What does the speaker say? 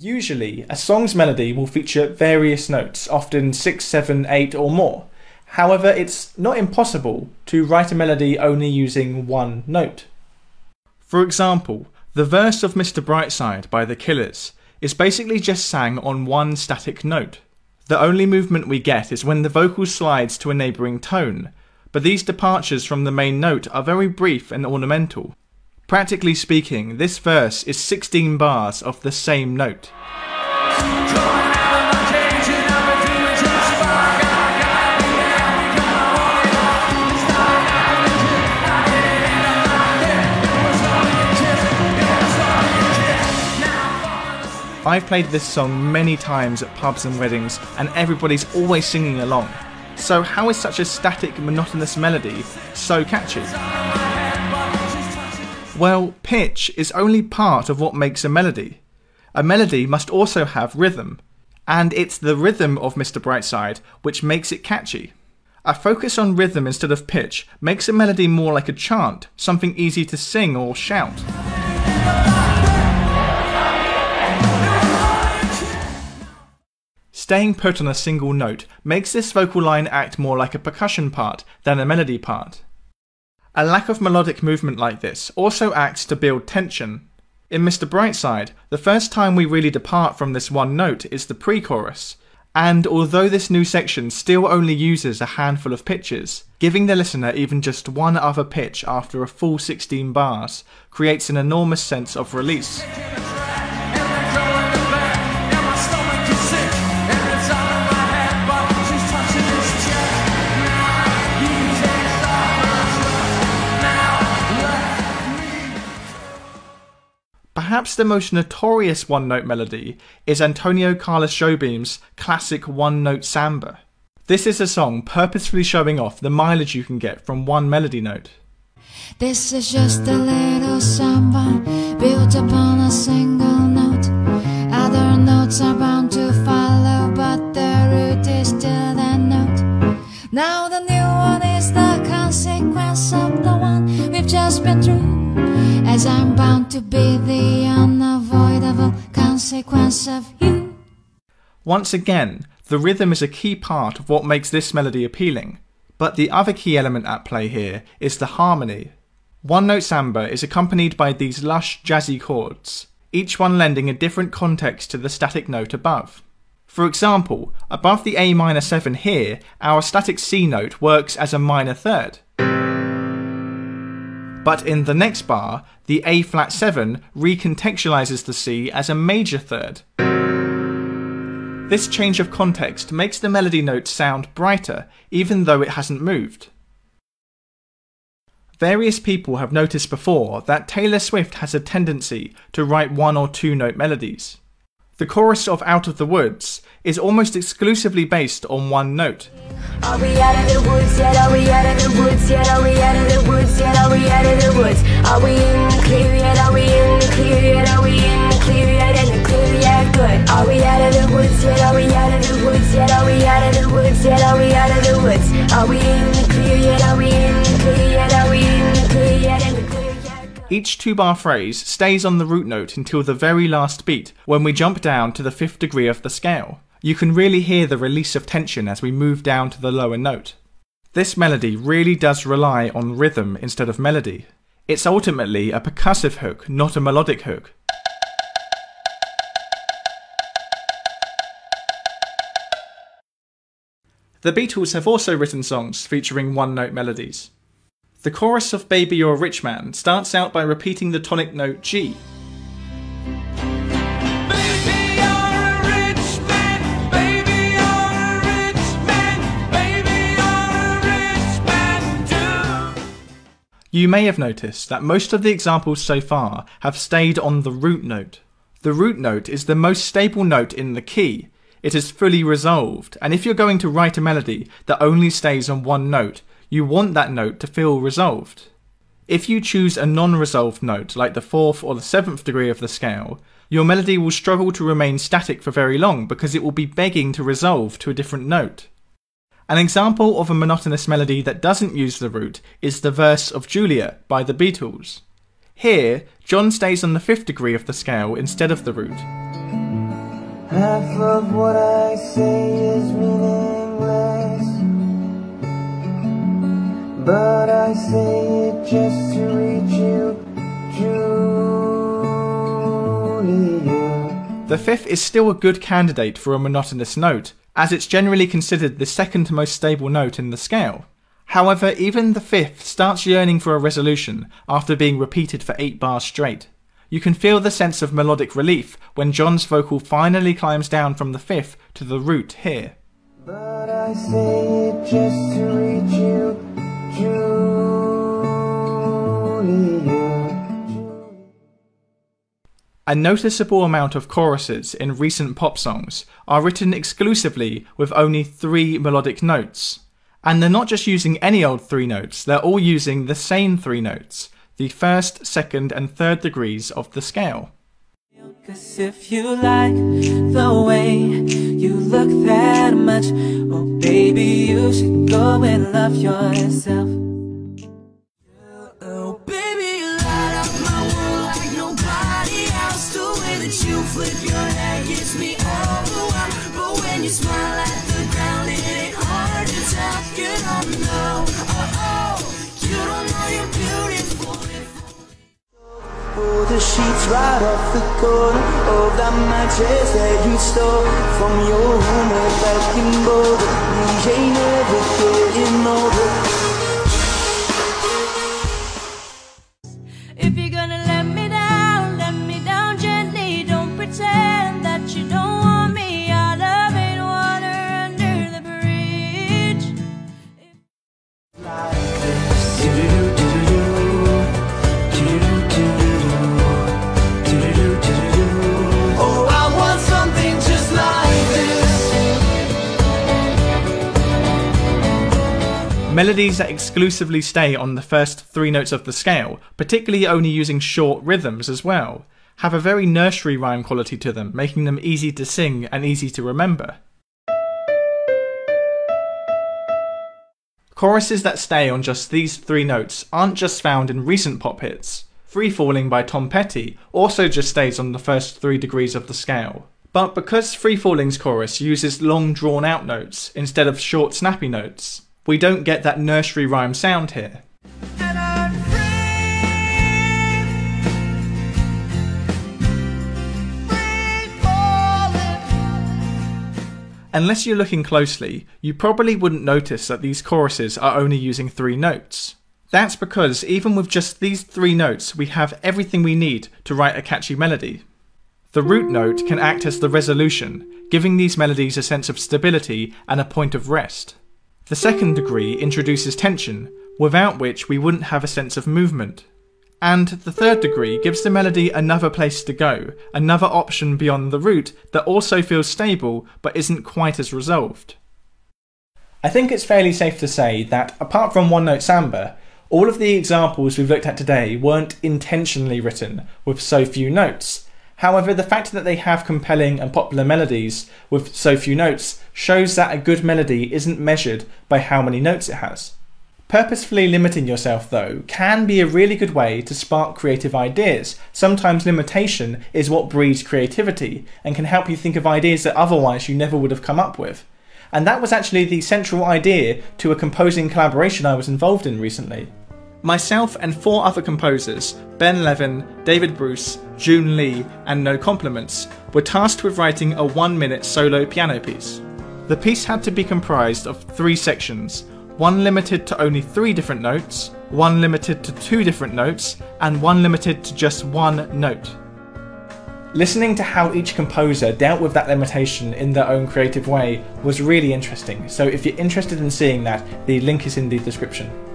Usually, a song's melody will feature various notes, often 6, 7, 8 or more. However, it's not impossible to write a melody only using one note. For example, the verse of Mr. Brightside by The Killers is basically just sang on one static note. The only movement we get is when the vocal slides to a neighbouring tone, but these departures from the main note are very brief and ornamental. Practically speaking, this verse is 16 bars of the same note. I've played this song many times at pubs and weddings, and everybody's always singing along. So, how is such a static, monotonous melody so catchy? Well, pitch is only part of what makes a melody. A melody must also have rhythm, and it's the rhythm of Mr. Brightside which makes it catchy. A focus on rhythm instead of pitch makes a melody more like a chant, something easy to sing or shout. Staying put on a single note makes this vocal line act more like a percussion part than a melody part. A lack of melodic movement like this also acts to build tension. In Mr. Brightside, the first time we really depart from this one note is the pre chorus, and although this new section still only uses a handful of pitches, giving the listener even just one other pitch after a full 16 bars creates an enormous sense of release. Perhaps the most notorious one note melody is Antonio Carlos Jobim's classic one note samba. This is a song purposefully showing off the mileage you can get from one melody note. This is just a little samba built upon a single note. Other notes are bound to follow, but the root is still that note. Now the new one is the consequence of the one we've just been through. I'm bound to be the unavoidable consequence of you. Once again, the rhythm is a key part of what makes this melody appealing. But the other key element at play here is the harmony. One note samba is accompanied by these lush, jazzy chords, each one lending a different context to the static note above. For example, above the A minor 7 here, our static C note works as a minor third. But in the next bar, the A flat 7 recontextualizes the C as a major third. This change of context makes the melody note sound brighter, even though it hasn't moved. Various people have noticed before that Taylor Swift has a tendency to write one or two note melodies. The chorus of Out of the Woods is almost exclusively based on one note. Are we out of the woods yet? Are we out of the woods yet? Are we out of the woods yet? Are we out of the woods? Are we in the clear yet? Are we in the clear yet? Are we in the clear yet? In the clear yet? Good. Are we out of the woods yet? Are we out of the woods yet? Are we out of the woods yet? Are we out of the woods? Are we in the clear yet? Are we in the clear yet? Are we in the clear yet? In the clear yet? Each two bar phrase stays on the root note until the very last beat when we jump down to the fifth degree of the scale. You can really hear the release of tension as we move down to the lower note. This melody really does rely on rhythm instead of melody. It's ultimately a percussive hook, not a melodic hook. The Beatles have also written songs featuring one note melodies. The chorus of Baby You're a Rich Man starts out by repeating the tonic note G. You may have noticed that most of the examples so far have stayed on the root note. The root note is the most stable note in the key. It is fully resolved, and if you're going to write a melody that only stays on one note, you want that note to feel resolved. If you choose a non resolved note, like the fourth or the seventh degree of the scale, your melody will struggle to remain static for very long because it will be begging to resolve to a different note. An example of a monotonous melody that doesn't use the root is the verse of Julia by the Beatles. Here, John stays on the fifth degree of the scale instead of the root. Half of what I say is meaningless. But I say it just to reach you, Julia. The fifth is still a good candidate for a monotonous note, as it's generally considered the second most stable note in the scale. However, even the fifth starts yearning for a resolution after being repeated for eight bars straight. You can feel the sense of melodic relief when John's vocal finally climbs down from the fifth to the root here. A noticeable amount of choruses in recent pop songs are written exclusively with only three melodic notes. And they're not just using any old three notes, they're all using the same three notes, the first, second, and third degrees of the scale. Cause if you like the way you look that much, oh baby, you should go and love yourself. Flip your hair gets me all the overwhelmed. But when you smile at the ground, it ain't hard to tell. You don't know, oh oh, you don't know you're beautiful. Pull the sheets right off the corner of that mattress that you stole from your roommate back in Boulder. Ain't never getting over. You don't want me. Our love ain't water under the bridge. Oh, I want something just like this. Melodies that exclusively stay on the first three notes of the scale, particularly only using short rhythms as well, have a very nursery rhyme quality to them, making them easy to sing and easy to remember. Choruses that stay on just these three notes aren't just found in recent pop hits. Free Falling by Tom Petty also just stays on the first three degrees of the scale. But because Free Falling's chorus uses long drawn out notes instead of short snappy notes, we don't get that nursery rhyme sound here. Unless you're looking closely, you probably wouldn't notice that these choruses are only using three notes. That's because even with just these three notes, we have everything we need to write a catchy melody. The root note can act as the resolution, giving these melodies a sense of stability and a point of rest. The second degree introduces tension, without which we wouldn't have a sense of movement. And the third degree gives the melody another place to go, another option beyond the root that also feels stable but isn't quite as resolved. I think it's fairly safe to say that, apart from one note samba, all of the examples we've looked at today weren't intentionally written with so few notes. However, the fact that they have compelling and popular melodies with so few notes shows that a good melody isn't measured by how many notes it has. Purposefully limiting yourself, though, can be a really good way to spark creative ideas. Sometimes limitation is what breeds creativity and can help you think of ideas that otherwise you never would have come up with. And that was actually the central idea to a composing collaboration I was involved in recently. Myself and four other composers, Ben Levin, David Bruce, June Lee, and No Compliments, were tasked with writing a one minute solo piano piece. The piece had to be comprised of three sections one limited to only three different notes, one limited to two different notes, and one limited to just one note. Listening to how each composer dealt with that limitation in their own creative way was really interesting, so if you're interested in seeing that, the link is in the description.